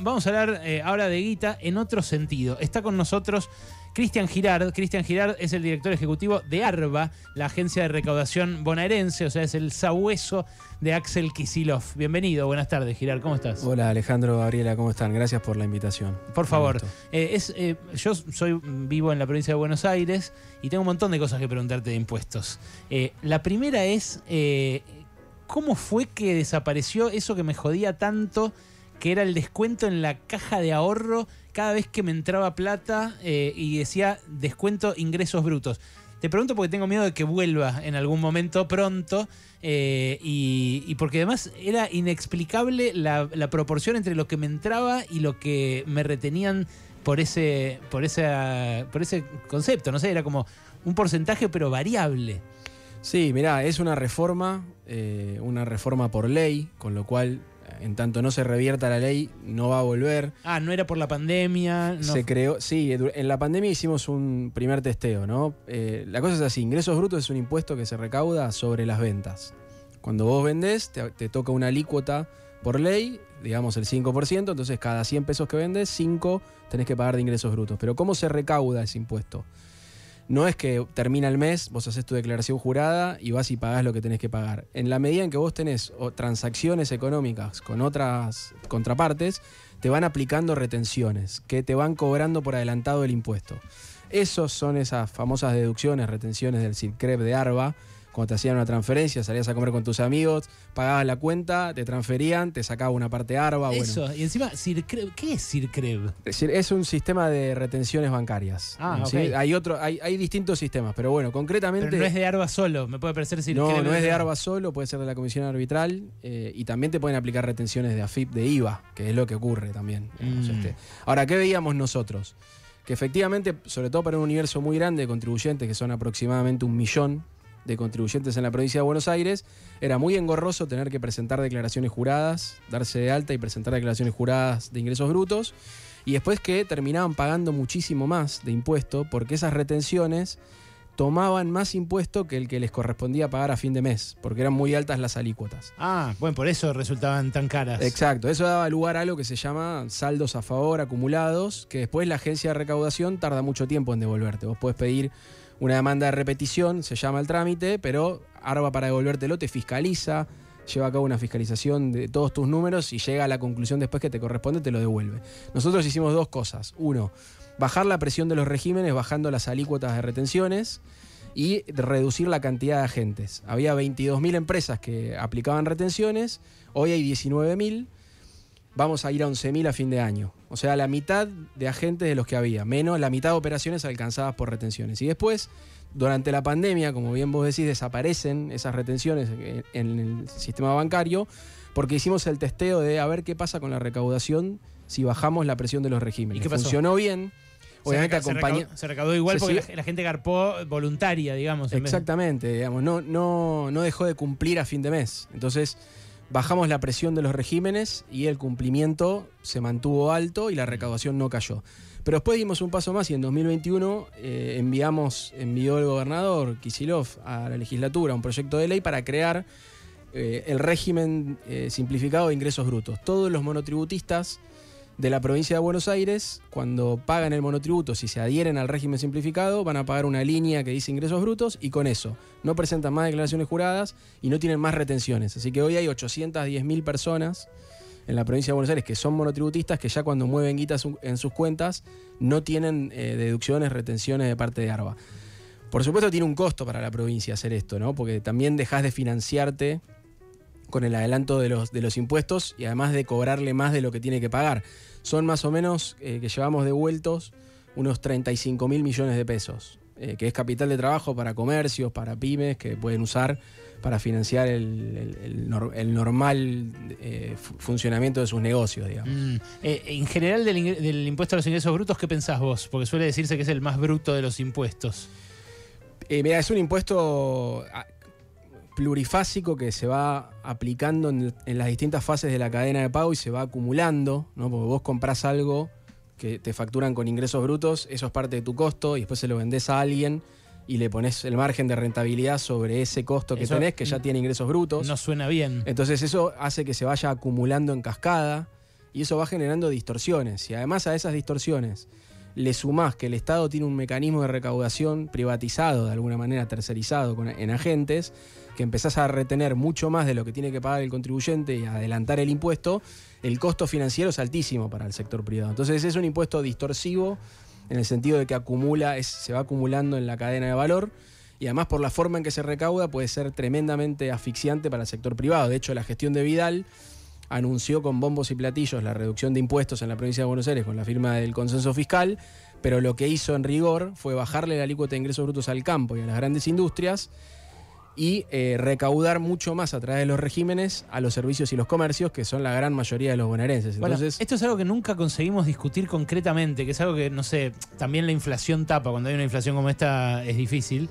vamos a hablar eh, ahora de guita en otro sentido. Está con nosotros Cristian Girard. Cristian Girard es el director ejecutivo de ARBA, la agencia de recaudación bonaerense, o sea, es el sabueso de Axel Kisilov. Bienvenido, buenas tardes, Girard, ¿cómo estás? Hola Alejandro, Gabriela, ¿cómo están? Gracias por la invitación. Por favor, eh, es, eh, yo soy vivo en la provincia de Buenos Aires y tengo un montón de cosas que preguntarte de impuestos. Eh, la primera es, ¿cómo fue que desapareció eso que me jodía tanto? Que era el descuento en la caja de ahorro cada vez que me entraba plata eh, y decía descuento ingresos brutos. Te pregunto porque tengo miedo de que vuelva en algún momento pronto eh, y, porque además era inexplicable la, proporción entre lo que me entraba y lo que me retenían por ese, por, ese, por ese concepto. No sé, era como un porcentaje pero variable. Sí, mirá, es una reforma, eh, una reforma por ley, con lo cual en tanto no se revierta la ley, no va a volver. Ah, no era por la pandemia. Se creó, sí, en la pandemia hicimos un primer testeo, ¿no? Eh, la cosa es así, ingresos brutos es un impuesto que se recauda sobre las ventas. Cuando vos vendés, te, toca una alícuota por ley, digamos el 5%, entonces cada 100 pesos que vendes, 5 tenés que pagar de ingresos brutos. Pero ¿cómo se recauda ese impuesto? No es que termina el mes, vos haces tu declaración jurada y vas y pagás lo que tenés que pagar. En la medida en que vos tenés transacciones económicas con otras contrapartes, te van aplicando retenciones que te van cobrando por adelantado el impuesto. Esos son esas famosas deducciones, retenciones del CIRCREP de ARBA, cuando te hacían una transferencia, salías a comer con tus amigos, pagabas la cuenta, te transferían, te sacaba una parte ARBA. Eso, y encima, ¿qué es CIRCREB? Es un sistema de retenciones bancarias. Ah, hay, otro, hay, hay, distintos sistemas, pero bueno, concretamente. Pero no es de ARBA solo, me puede parecer CIRCREB. No, no es de ARBA solo, puede ser de la Comisión Arbitral eh, y también te pueden aplicar retenciones de AFIP de IVA, que es lo que ocurre también. Mm. Este. Ahora, ¿qué veíamos nosotros? Que efectivamente, sobre todo para un universo muy grande de contribuyentes, que son aproximadamente un millón de contribuyentes en la provincia de Buenos Aires, era muy engorroso tener que presentar declaraciones juradas, darse de alta y presentar declaraciones juradas de ingresos brutos, y después que terminaban pagando muchísimo más de impuesto porque esas retenciones tomaban más impuesto que el que les correspondía pagar a fin de mes, porque eran muy altas las alícuotas. Ah, bueno, por eso resultaban tan caras. Exacto, eso daba lugar a algo que se llama saldos a favor acumulados, que después la agencia de recaudación tarda mucho tiempo en devolverte. Vos podés pedir una demanda de repetición, se llama el trámite, pero ARBA para devolvértelo te fiscaliza, lleva a cabo una fiscalización de todos tus números y llega a la conclusión después que te corresponde, te lo devuelve. Nosotros hicimos dos cosas. Uno, bajar la presión de los regímenes bajando las alícuotas de retenciones y reducir la cantidad de agentes. Había 22.000 empresas que aplicaban retenciones, hoy hay 19.000 vamos a ir a 11.000 a fin de año. O sea, la mitad de agentes de los que había, menos la mitad de operaciones alcanzadas por retenciones. Y después, durante la pandemia, como bien vos decís, desaparecen esas retenciones en el sistema bancario porque hicimos el testeo de a ver qué pasa con la recaudación si bajamos la presión de los regímenes. ¿Y qué Funcionó bien. Obviamente se, recaudó, igual porque la, gente garpó voluntaria, digamos. Exactamente, digamos, no, no, no dejó de cumplir a fin de mes. Entonces, bajamos la presión de los regímenes y el cumplimiento se mantuvo alto y la recaudación no cayó. Pero después dimos un paso más y en 2021 eh, enviamos, envió el gobernador Kisilov a la legislatura un proyecto de ley para crear eh, el régimen eh, simplificado de ingresos brutos. Todos los monotributistas de la provincia de Buenos Aires, cuando pagan el monotributo, si se adhieren al régimen simplificado, van a pagar una línea que dice ingresos brutos y con eso no presentan más declaraciones juradas y no tienen más retenciones. Así que hoy hay 810.000 personas en la provincia de Buenos Aires que son monotributistas que ya cuando mueven guitas en sus cuentas no tienen eh, deducciones, retenciones de parte de ARBA. Por supuesto tiene un costo para la provincia hacer esto, ¿no? Porque también dejas de financiarte con el adelanto de los, de los impuestos y además de cobrarle más de lo que tiene que pagar. Son más o menos eh, que llevamos devueltos unos 35 mil millones de pesos, eh, que es capital de trabajo para comercios, para pymes, que pueden usar para financiar el, normal eh, funcionamiento de sus negocios, digamos. Mm. en general, del, del, impuesto a los ingresos brutos, ¿qué pensás vos? Porque suele decirse que es el más bruto de los impuestos. mira, es un impuesto plurifásico que se va aplicando en, las distintas fases de la cadena de pago y se va acumulando, ¿no? Porque vos comprás algo que te facturan con ingresos brutos, eso es parte de tu costo y después se lo vendés a alguien y le pones el margen de rentabilidad sobre ese costo que tenés, que ya tiene ingresos brutos. No suena bien. Entonces eso hace que se vaya acumulando en cascada y eso va generando distorsiones. Y además a esas distorsiones le sumás que el Estado tiene un mecanismo de recaudación privatizado, de alguna manera tercerizado en agentes, que empezás a retener mucho más de lo que tiene que pagar el contribuyente y adelantar el impuesto, el costo financiero es altísimo para el sector privado. Entonces es un impuesto distorsivo en el sentido de que acumula, se va acumulando en la cadena de valor y además por la forma en que se recauda puede ser tremendamente asfixiante para el sector privado. De hecho, la gestión de Vidal anunció con bombos y platillos la reducción de impuestos en la provincia de Buenos Aires con la firma del consenso fiscal, pero lo que hizo en rigor fue bajarle la alícuota de ingresos brutos al campo y a las grandes industrias y eh, recaudar mucho más a través de los regímenes a los servicios y los comercios, que son la gran mayoría de los bonaerenses. Entonces, esto es algo que nunca conseguimos discutir concretamente, que es algo que, no sé, también la inflación tapa. Cuando hay una inflación como esta es difícil.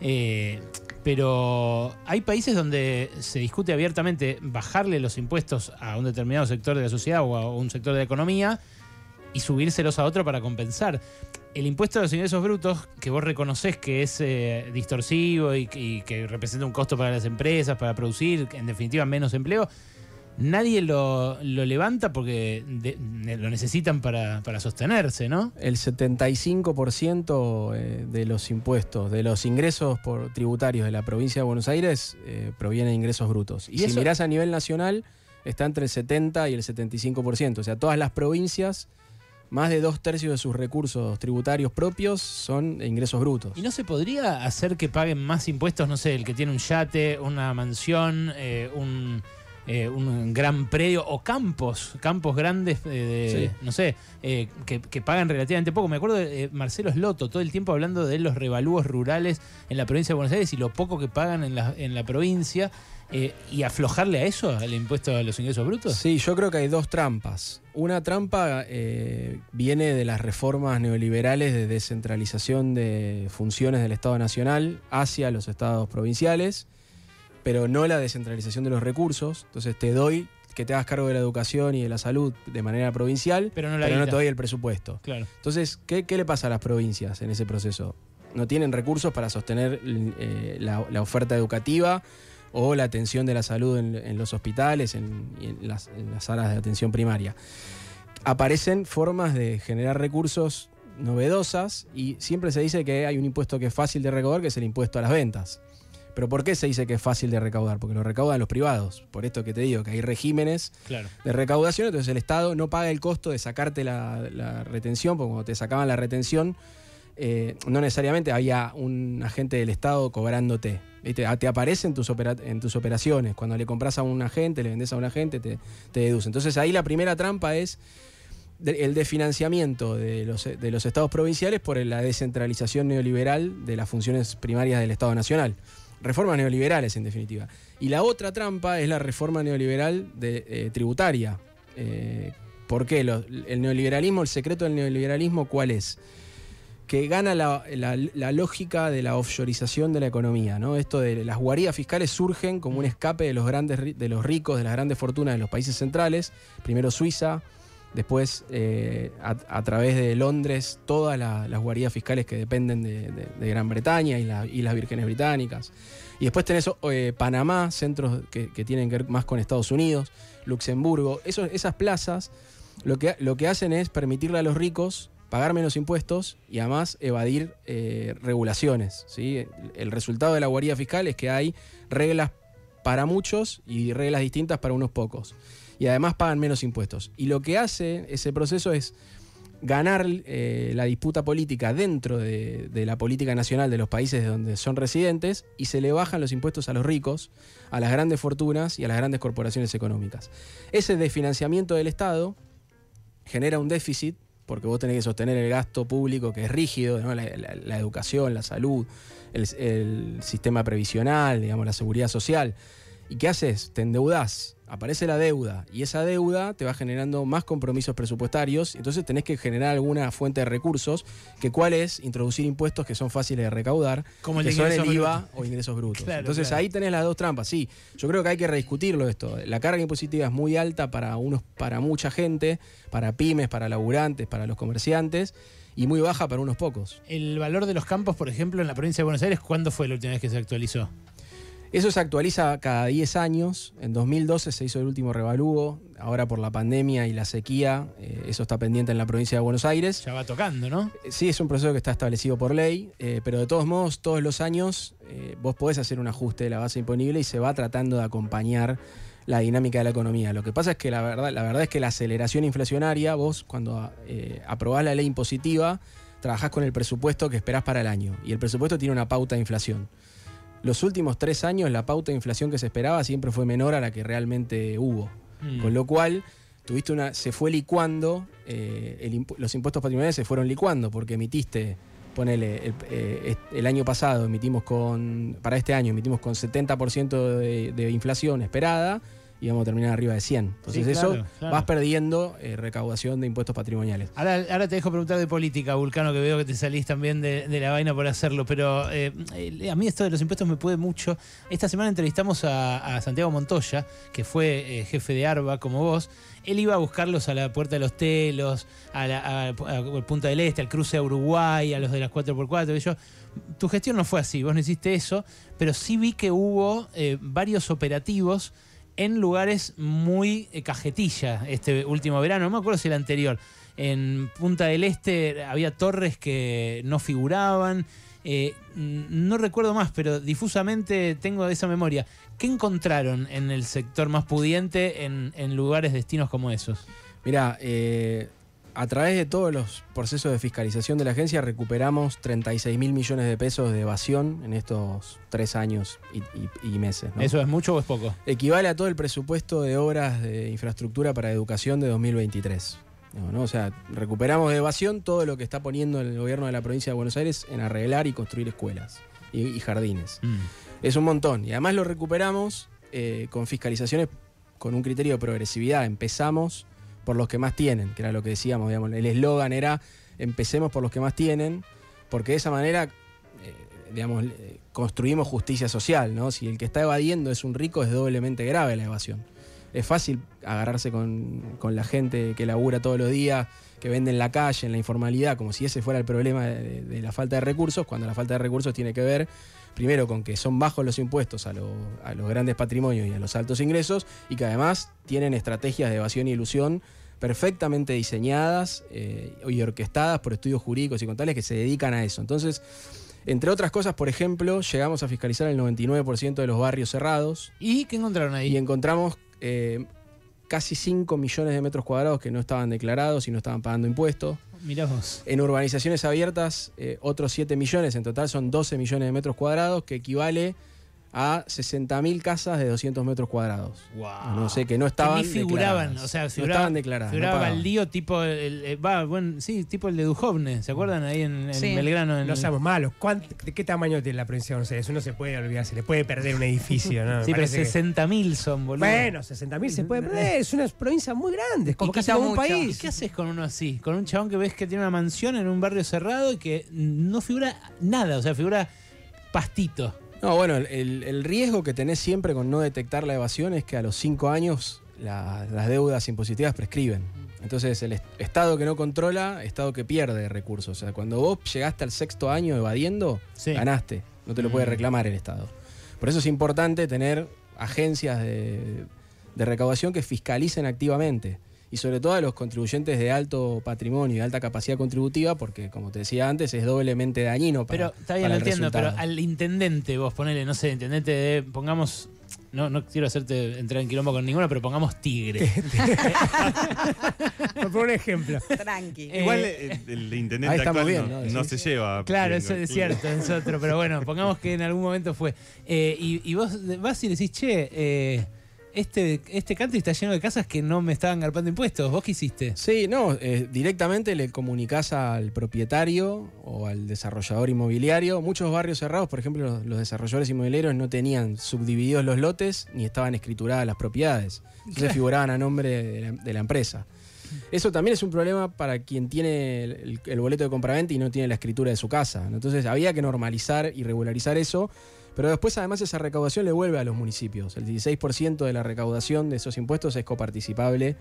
Eh, pero hay países donde se discute abiertamente bajarle los impuestos a un determinado sector de la sociedad o a un sector de la economía y subírselos a otro para compensar. El impuesto a los ingresos brutos, que vos reconoces que es eh, distorsivo y, que representa un costo para las empresas, para producir, en definitiva menos empleo, nadie lo, levanta porque lo necesitan para, sostenerse, ¿no? El 75% eh, de los impuestos, de los ingresos por tributarios de la provincia de Buenos Aires, eh, proviene de ingresos brutos. Y, si mirás a nivel nacional, está entre el 70 y el 75%. O sea, todas las provincias más de dos tercios de sus recursos tributarios propios son ingresos brutos. ¿Y no se podría hacer que paguen más impuestos, no sé, el que tiene un yate, una mansión, eh, un, eh, un, gran predio o campos, campos grandes, eh, no sé, que, que, pagan relativamente poco? Me acuerdo de Marcelo Sloto, todo el tiempo hablando de los revalúos rurales en la provincia de Buenos Aires y lo poco que pagan en la, en la provincia. Eh, ¿Y aflojarle a eso, al impuesto a los ingresos brutos? Sí, yo creo que hay dos trampas. Una trampa eh, viene de las reformas neoliberales de descentralización de funciones del Estado Nacional hacia los estados provinciales, pero no la descentralización de los recursos. Entonces te doy que te hagas cargo de la educación y de la salud de manera provincial, pero no, te doy el presupuesto. Claro. Entonces, ¿qué, le pasa a las provincias en ese proceso? No tienen recursos para sostener eh, la oferta educativa o la atención de la salud en, los hospitales, en, las, salas de atención primaria. Aparecen formas de generar recursos novedosas y siempre se dice que hay un impuesto que es fácil de recaudar, que es el impuesto a las ventas. Pero ¿por qué se dice que es fácil de recaudar? Porque lo recaudan los privados. Por esto que te digo, que hay regímenes de recaudación, entonces el Estado no paga el costo de sacarte la, retención, porque cuando te sacaban la retención, eh, no necesariamente había un agente del Estado cobrándote. Ah, te aparece en tus, en tus operaciones. Cuando le compras a un agente, le vendes a un agente, te, deduce. Entonces ahí la primera trampa es el desfinanciamiento de los, de los estados provinciales por la descentralización neoliberal de las funciones primarias del Estado Nacional. Reformas neoliberales, en definitiva. Y la otra trampa es la reforma neoliberal de, eh, tributaria. Eh, ¿Por qué? el neoliberalismo, el secreto del neoliberalismo, ¿cuál es? que gana la, lógica de la offshoreización de la economía. ¿no? Esto de las guaridas fiscales surgen como un escape de los, grandes, de los ricos, de las grandes fortunas de los países centrales, primero Suiza, después eh, a, través de Londres todas las guaridas fiscales que dependen de, Gran Bretaña y, las Vírgenes Británicas. Y después tenés eh, Panamá, centros que, tienen que ver más con Estados Unidos, Luxemburgo. esas plazas lo que, lo que hacen es permitirle a los ricos pagar menos impuestos y además evadir eh, regulaciones. ¿sí? El resultado de la guarida fiscal es que hay reglas para muchos y reglas distintas para unos pocos. Y además pagan menos impuestos. Y lo que hace ese proceso es ganar eh, la disputa política dentro de, la política nacional de los países donde son residentes y se le bajan los impuestos a los ricos, a las grandes fortunas y a las grandes corporaciones económicas. Ese desfinanciamiento del Estado genera un déficit porque vos tenés que sostener el gasto público que es rígido, la, educación, la salud, el, el, sistema previsional, digamos, la seguridad social. ¿Y qué haces? Te endeudás aparece la deuda y esa deuda te va generando más compromisos presupuestarios, entonces tenés que generar alguna fuente de recursos, que cuál es introducir impuestos que son fáciles de recaudar, Como el que son el IVA o ingresos brutos. entonces ahí tenés las dos trampas, sí. Yo creo que hay que rediscutirlo esto. La carga impositiva es muy alta para unos, para mucha gente, para pymes, para laburantes, para los comerciantes y muy baja para unos pocos. El valor de los campos, por ejemplo, en la provincia de Buenos Aires, ¿cuándo fue la última vez que se actualizó? Eso se actualiza cada 10 años. En 2012 se hizo el último revalúo. Ahora por la pandemia y la sequía, eh, eso está pendiente en la provincia de Buenos Aires. Ya va tocando, ¿no? Eh, Sí, es un proceso que está establecido por ley, eh, pero de todos modos, todos los años eh, vos podés hacer un ajuste de la base imponible y se va tratando de acompañar la dinámica de la economía. Lo que pasa es que la verdad, la verdad es que la aceleración inflacionaria, vos cuando aprobás la ley impositiva, trabajás con el presupuesto que esperás para el año. Y el presupuesto tiene una pauta de inflación. Los últimos tres años la pauta de inflación que se esperaba siempre fue menor a la que realmente hubo. Mm. Con lo cual, tuviste una. se fue licuando, eh, el los impuestos patrimoniales se fueron licuando, porque emitiste, ponele, el, eh, el año pasado emitimos con. Para este año emitimos con 70% de, de inflación esperada y vamos a terminar arriba de 100. Entonces, Sí, eso claro, vas perdiendo eh, recaudación de impuestos patrimoniales. Ahora, ahora te dejo preguntar de política, Vulcano, que veo que te salís también de, de la vaina por hacerlo, pero eh, eh, a mí esto de los impuestos me puede mucho. Esta semana entrevistamos a, a Santiago Montoya, que fue eh, jefe de ARBA como vos. Él iba a buscarlos a la Puerta de los Telos, a la a- a Punta del Este, al cruce a Uruguay, a los de las 4x4. y yo, tu gestión no fue así, vos no hiciste eso, pero sí vi que hubo eh, varios operativos en lugares muy eh, cajetilla este último verano. No me acuerdo si el anterior. En Punta del Este había torres que no figuraban. Eh, no recuerdo más, pero difusamente tengo esa memoria. ¿Qué encontraron en el sector más pudiente en, lugares destinos como esos? Mira, eh, a través de todos los procesos de fiscalización de la agencia recuperamos 36 mil millones de pesos de evasión en estos tres años y, y- y meses. ¿no? ¿Eso es mucho o es poco? Equivale a todo el presupuesto de obras de infraestructura para educación de 2023. No, ¿no? O sea, recuperamos de evasión todo lo que está poniendo el gobierno de la provincia de Buenos Aires en arreglar y construir escuelas y, y jardines. Mm. Es un montón. Y además lo recuperamos eh, con fiscalizaciones con un criterio de progresividad. Empezamos por los que más tienen, que era lo que decíamos, digamos. El eslogan era empecemos por los que más tienen, porque de esa manera, eh, digamos, eh, construimos justicia social, ¿no? Si el que está evadiendo es un rico, es doblemente grave la evasión. Es fácil agarrarse con, con la gente que labura todos los días, que vende en la calle, en la informalidad, como si ese fuera el problema de, la falta de recursos, cuando la falta de recursos tiene que ver primero con que son bajos los impuestos a, lo- a los grandes patrimonios y a los altos ingresos y que además tienen estrategias de evasión y ilusión perfectamente diseñadas eh, y orquestadas por estudios jurídicos y contables que se dedican a eso. Entonces, entre otras cosas, por ejemplo, llegamos a fiscalizar el 99% de los barrios cerrados ¿Y qué encontraron ahí? y encontramos eh, casi 5 millones de metros cuadrados que no estaban declarados y no estaban pagando impuestos. Mirá vos. En urbanizaciones abiertas, eh, otros 7 millones, en total son 12 millones de metros cuadrados, que equivale a 60.000 casas de 200 metros cuadrados. Wow. No sé, que no estaban Que ni figuraban, declaradas. o sea, no figuraba- estaban declaradas. no Figuraba pagaban. baldío tipo el, el- va, bueno, sí, tipo el de Dujovne, ¿se acuerdan ahí en, en Sí. Belgrano? En, No seamos malos. ¿Cuán- ¿De qué tamaño tiene la provincia de Buenos Aires? Uno se puede olvidar, se le puede perder un edificio, ¿no? Sí, pero parece que- 60.000 son, boludo. Bueno, 60.000 se puede perder. Es una provincia muy grande. Es como casi un mucho. ¿Y país. qué haces con uno así? Con un chabón que ves que tiene una mansión en un barrio cerrado y que no figura nada, o sea, figura pastito. No, bueno, el, el riesgo que tenés siempre con no detectar la evasión es que a los 5 años la- las deudas impositivas prescriben. Entonces, el est- Estado que no controla, Estado que pierde recursos. O sea, cuando vos llegaste al sexto año evadiendo, Sí. ganaste. No te lo puede Mm. reclamar el Estado. Por eso es importante tener agencias de, de recaudación que fiscalicen activamente. Y sobre todo a los contribuyentes de alto patrimonio y de alta capacidad contributiva, porque como te decía antes, es doblemente dañino para, Pero está bien, para lo el entiendo, pero al intendente, vos ponele, no sé, intendente de, pongamos, no, no quiero hacerte entrar en quilombo con ninguno, pero pongamos tigre. Por poner un ejemplo. Tranqui. Eh, Igual el, el intendente actual bien, no, ¿no? no Sí, se lleva. Claro, eso es cierto, es otro, pero bueno, pongamos que en algún momento fue. Eh, y, y vos vas y decís, che, eh, este, este country está lleno de casas que no me estaban garpando impuestos. ¿Vos qué hiciste? Sí, no, eh, directamente le comunicás al propietario o al desarrollador inmobiliario. Muchos barrios cerrados, por ejemplo, los, los desarrolladores inmobiliarios no tenían subdivididos los lotes ni estaban escrituradas las propiedades. Entonces figuraban a nombre de la, de la empresa. Eso también es un problema para quien tiene el, el boleto de compraventa y no tiene la escritura de su casa. Entonces había que normalizar y regularizar eso. Pero después además esa recaudación le vuelve a los municipios. El 16% de la recaudación de esos impuestos es coparticipable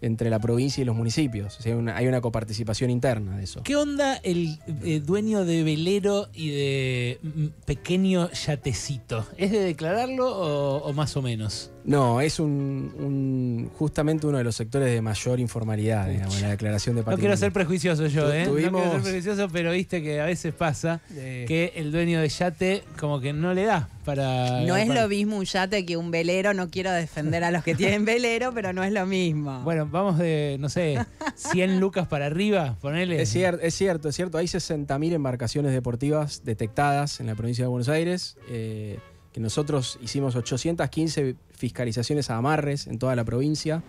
entre la provincia y los municipios. O sea, hay una, hay una coparticipación interna de eso. ¿Qué onda el eh, dueño de velero y de mm, pequeño yatecito? ¿Es de declararlo o, o más o menos? No, es un, un- justamente uno de los sectores de mayor informalidad, digamos, la declaración de No patrimonio. quiero ser prejuicioso yo, ¿eh? No tuvimos- quiero ser prejuicioso, pero viste que a veces pasa Eh, que el dueño de yate como que no le da para... No es para- lo mismo un yate que un velero. No quiero defender a los que tienen velero, pero no es lo mismo. Bueno, vamos de, no sé, 100 lucas para arriba, ponele. Es cierto, es cierto, es cierto. Hay 60.000 embarcaciones deportivas detectadas en la provincia de Buenos Aires, eh, que nosotros hicimos 815 fiscalizaciones a amarres en toda la provincia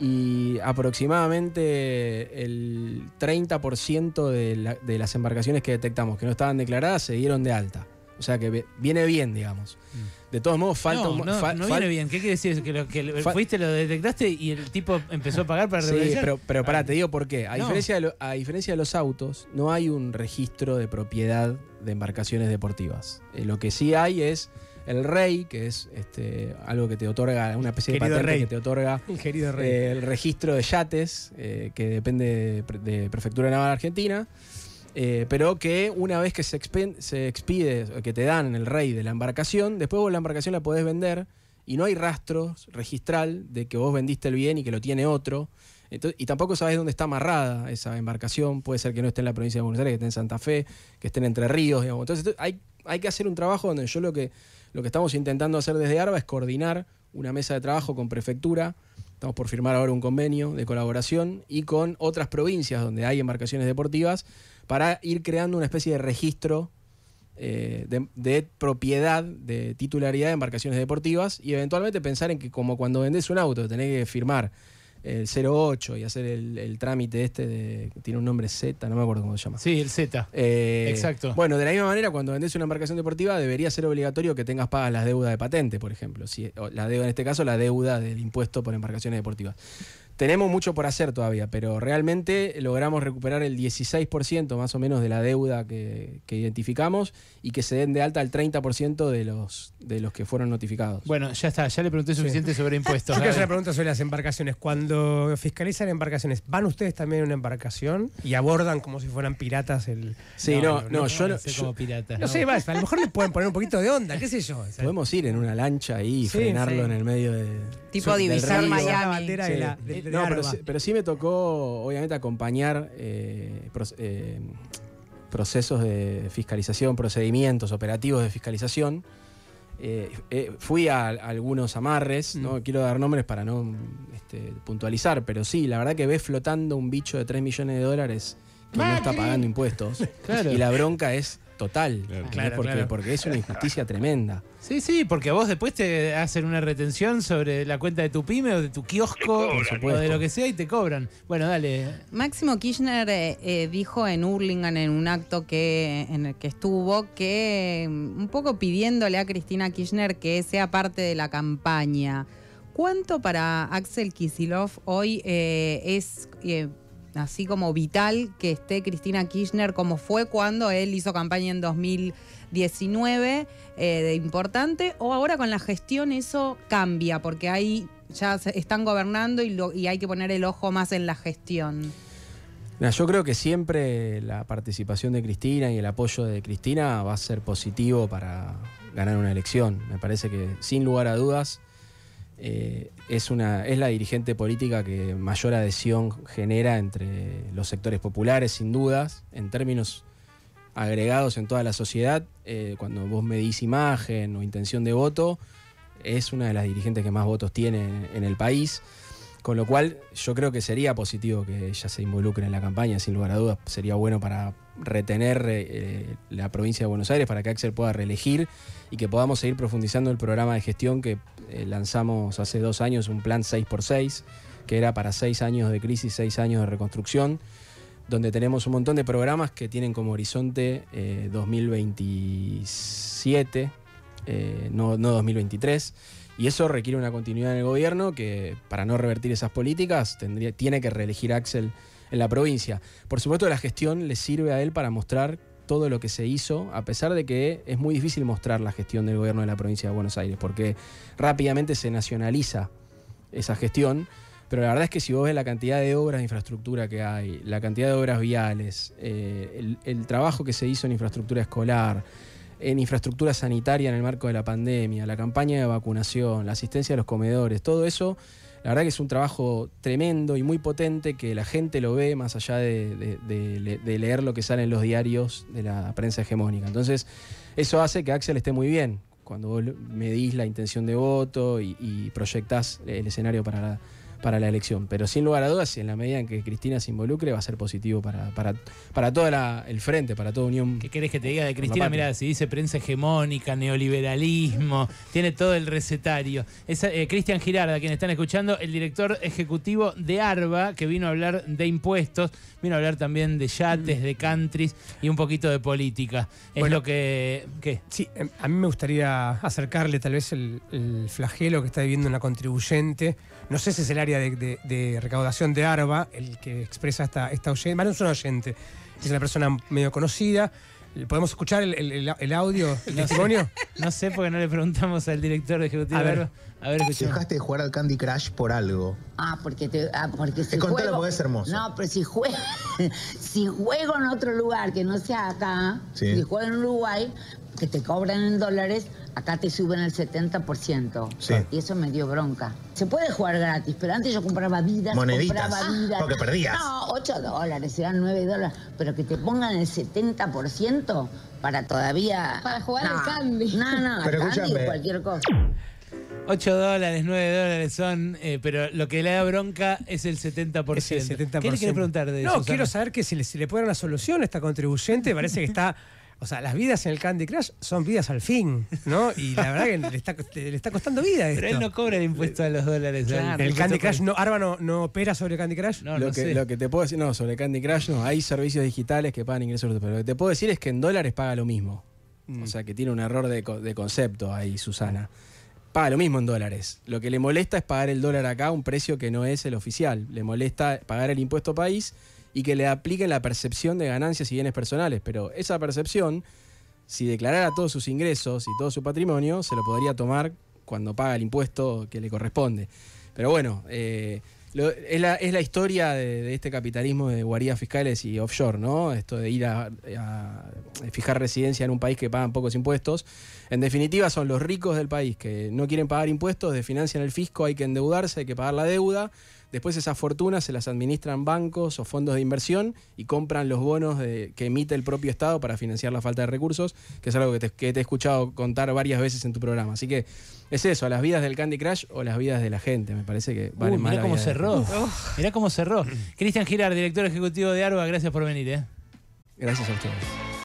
y aproximadamente el 30% de, la- de las embarcaciones que detectamos que no estaban declaradas se dieron de alta. O sea que viene bien, digamos. De todos modos, falta no, un- no, fa- no fal- viene bien. ¿Qué quiere decir? ¿Que, lo, que lo- fuiste, lo detectaste y el tipo empezó a pagar para Sí, pero, pero pará, te digo por qué. A, No. diferencia de lo- a diferencia de los autos, no hay un registro de propiedad de embarcaciones deportivas. Eh, lo que sí hay es el REI, que es este, algo que te otorga, una especie de patente rey. que te otorga querido rey. eh, el registro de yates, eh, que depende de, de Prefectura Naval Argentina, eh, pero que una vez que se, expide, que te dan el rey de la embarcación, después vos la embarcación la podés vender y no hay rastro registral de que vos vendiste el bien y que lo tiene otro. Y tampoco sabés dónde está amarrada esa embarcación. Puede ser que no esté en la provincia de Buenos Aires, que esté en Santa Fe, que esté en Entre Ríos. Entonces hay, hay que hacer un trabajo donde yo lo que, lo que estamos intentando hacer desde ARBA es coordinar una mesa de trabajo con prefectura. Estamos por firmar ahora un convenio de colaboración y con otras provincias donde hay embarcaciones deportivas para ir creando una especie de registro eh, de, de propiedad, de titularidad de embarcaciones deportivas y eventualmente pensar en que como cuando vendés un auto tenés que firmar el 08 y hacer el, el trámite este de, que tiene un nombre Z, no me acuerdo cómo se llama. Sí, el Z. Eh, Exacto. Bueno, de la misma manera, cuando vendés una embarcación deportiva, debería ser obligatorio que tengas pagas las deudas de patente, por ejemplo. Si, o la deuda, en este caso, la deuda del impuesto por embarcaciones deportivas. Tenemos mucho por hacer todavía, pero realmente logramos recuperar el 16% más o menos de la deuda que, que identificamos y que se den de alta el 30% de los, de los que fueron notificados. Bueno, ya está, ya le pregunté suficiente sobre impuestos. Yo quiero hacer una pregunta sobre las embarcaciones. Cuando fiscalizan embarcaciones, ¿van ustedes también en una embarcación y abordan como si fueran piratas el. sí, no, no, yo, no- sé yo- como pirata. No sé, más, a lo mejor le pueden poner un poquito de onda, qué sé yo. o sea, podemos ir en una lancha ahí y Sí, frenarlo sí. en el medio de. Tipo divisar. Miami. la bandera de Sí. la. de- de No, pero sí, pero sí me tocó, obviamente, acompañar eh, eh, procesos de fiscalización, procedimientos operativos de fiscalización. Eh, fui a, a algunos amarres, no quiero dar nombres para no este, puntualizar, pero sí, la verdad que ves flotando un bicho de 3 millones de dólares que no está pagando impuestos. Claro. Y la bronca es total, porque, claro. porque es una injusticia tremenda. Sí, sí, porque a vos después te hacen una retención sobre la cuenta de tu pyme o de tu kiosco o de lo que sea y te cobran. Bueno, dale. Máximo Kirchner eh, eh, dijo en Hurlingham en un acto que en el que estuvo que mm, un poco pidiéndole a Cristina Kirchner que sea parte de la campaña. ¿Cuánto para Axel Kisilov hoy eh, es eh, así como vital que esté Cristina Kirchner como fue cuando él hizo campaña en 2019 eh, de importante o ahora con la gestión eso cambia porque ahí ya están gobernando y, hay que poner el ojo más en la gestión. Yo creo que siempre la participación de Cristina y el apoyo de Cristina va a ser positivo para ganar una elección. Me parece que, sin lugar a dudas, eh, es, una, es la dirigente política que mayor adhesión genera entre los sectores populares, sin dudas, en términos agregados en toda la sociedad. eh, cuando vos medís imagen o intención de voto, es una de las dirigentes que más votos tiene en el país. Con lo cual, yo creo que sería positivo que ella se involucre en la campaña, sin lugar a dudas. Sería bueno para retener eh, la provincia de Buenos Aires, para que Axel pueda reelegir y que podamos seguir profundizando el programa de gestión que eh, lanzamos hace dos años, un plan 6x6, que era para seis años de crisis, seis años de reconstrucción, donde tenemos un montón de programas que tienen como horizonte eh, 2027, eh, no, no 2023. Y eso requiere una continuidad en el gobierno que, para no revertir esas políticas, tendría, tiene que reelegir Axel en la provincia. Por supuesto, la gestión le sirve a él para mostrar todo lo que se hizo, a pesar de que es muy difícil mostrar la gestión del gobierno de la provincia de Buenos Aires, porque rápidamente se nacionaliza esa gestión. Pero la verdad es que si vos ves la cantidad de obras de infraestructura que hay, la cantidad de obras viales, eh, el, el trabajo que se hizo en infraestructura escolar, en infraestructura sanitaria en el marco de la pandemia, la campaña de vacunación, la asistencia a los comedores, todo eso, la verdad que es un trabajo tremendo y muy potente que la gente lo ve más allá de, de- de le- de leer lo que sale en los diarios de la prensa hegemónica. Entonces, eso hace que Axel esté muy bien. Cuando vos medís la intención de voto y, y proyectás el escenario para la, para la elección. Pero sin lugar a dudas, en la medida en que Cristina se involucre, va a ser positivo para, para, para todo el frente, para toda Unión. ¿Qué querés que te diga de Cristina? Mira, si dice prensa hegemónica, neoliberalismo, tiene todo el recetario. Es eh, Cristian Girarda, quien están escuchando, el director ejecutivo de ARBA, que vino a hablar de impuestos, vino a hablar también de yates, de countries y un poquito de política. Es Bueno. lo que... ¿Qué? Sí, em, a mí me gustaría acercarle tal vez el, el flagelo que está viviendo una contribuyente. No sé si es el área de, de- de recaudación de ARBA el que expresa esta, esta oyente. Bueno, no es un oyente, es una persona medio conocida. ¿Podemos escuchar el, el- audio, el testimonio? No sé porque no le preguntamos al director ejecutivo A de ver. A ver, escuchemos. Dejaste de jugar al Candy Crush por algo. Ah, porque te, ah, porque si contalo juego, porque es hermoso. No, pero si juego, si juego en otro lugar que no sea acá, Sí. si juego en Uruguay, que te cobran en dólares, acá te suben el 70%. Sí. Y eso me dio bronca. Se puede jugar gratis, pero antes yo compraba vidas, Moneditas. compraba vidas. Porque perdías. No, 8 dólares, eran 9 dólares, pero que te pongan el 70% para todavía... Para jugar al No, Candy. No, no, al Pero Candy escúchame. cualquier cosa. 8 dólares, 9 dólares son, eh, pero lo que le da bronca es el 70%. Es el 70%. ¿Qué le querés preguntar de No, Susana? quiero saber que si le, si le puede dar una solución a esta contribuyente, parece que está. O sea, las vidas en el Candy Crush son vidas al fin, ¿no? Y la verdad que le está, le está costando vida esto. Pero él no cobra el impuesto a los dólares. Claro. el Candy Crush, no, Arba no, no opera sobre Candy Crush. No, lo, no que, sé. lo que te puedo decir, no, sobre Candy Crush no, hay servicios digitales que pagan ingresos, pero lo que te puedo decir es que en dólares paga lo mismo. O sea, que tiene un error de, de concepto ahí, Susana. Paga lo mismo en dólares. Lo que le molesta es pagar el dólar acá a un precio que no es el oficial. Le molesta pagar el impuesto país y que le apliquen la percepción de ganancias y bienes personales. Pero esa percepción, si declarara todos sus ingresos y todo su patrimonio, se lo podría tomar cuando paga el impuesto que le corresponde. Pero bueno, eh, es, la, es la historia de, de este capitalismo de guaridas fiscales y offshore, ¿no? Esto de ir a, a fijar residencia en un país que pagan pocos impuestos. En definitiva, son los ricos del país que no quieren pagar impuestos, desfinancian el fisco, hay que endeudarse, hay que pagar la deuda. Después esas fortunas se las administran bancos o fondos de inversión y compran los bonos de- que emite el propio Estado para financiar la falta de recursos, que es algo que te, que te he escuchado contar varias veces en tu programa. Así que es eso, las vidas del Candy Crush o las vidas de la gente. Me parece que valen Uy, más mirá cómo de cerró. Mirá cómo cerró. Cristian Girar, director ejecutivo de ARBA, gracias por venir. ¿eh? Gracias a ustedes.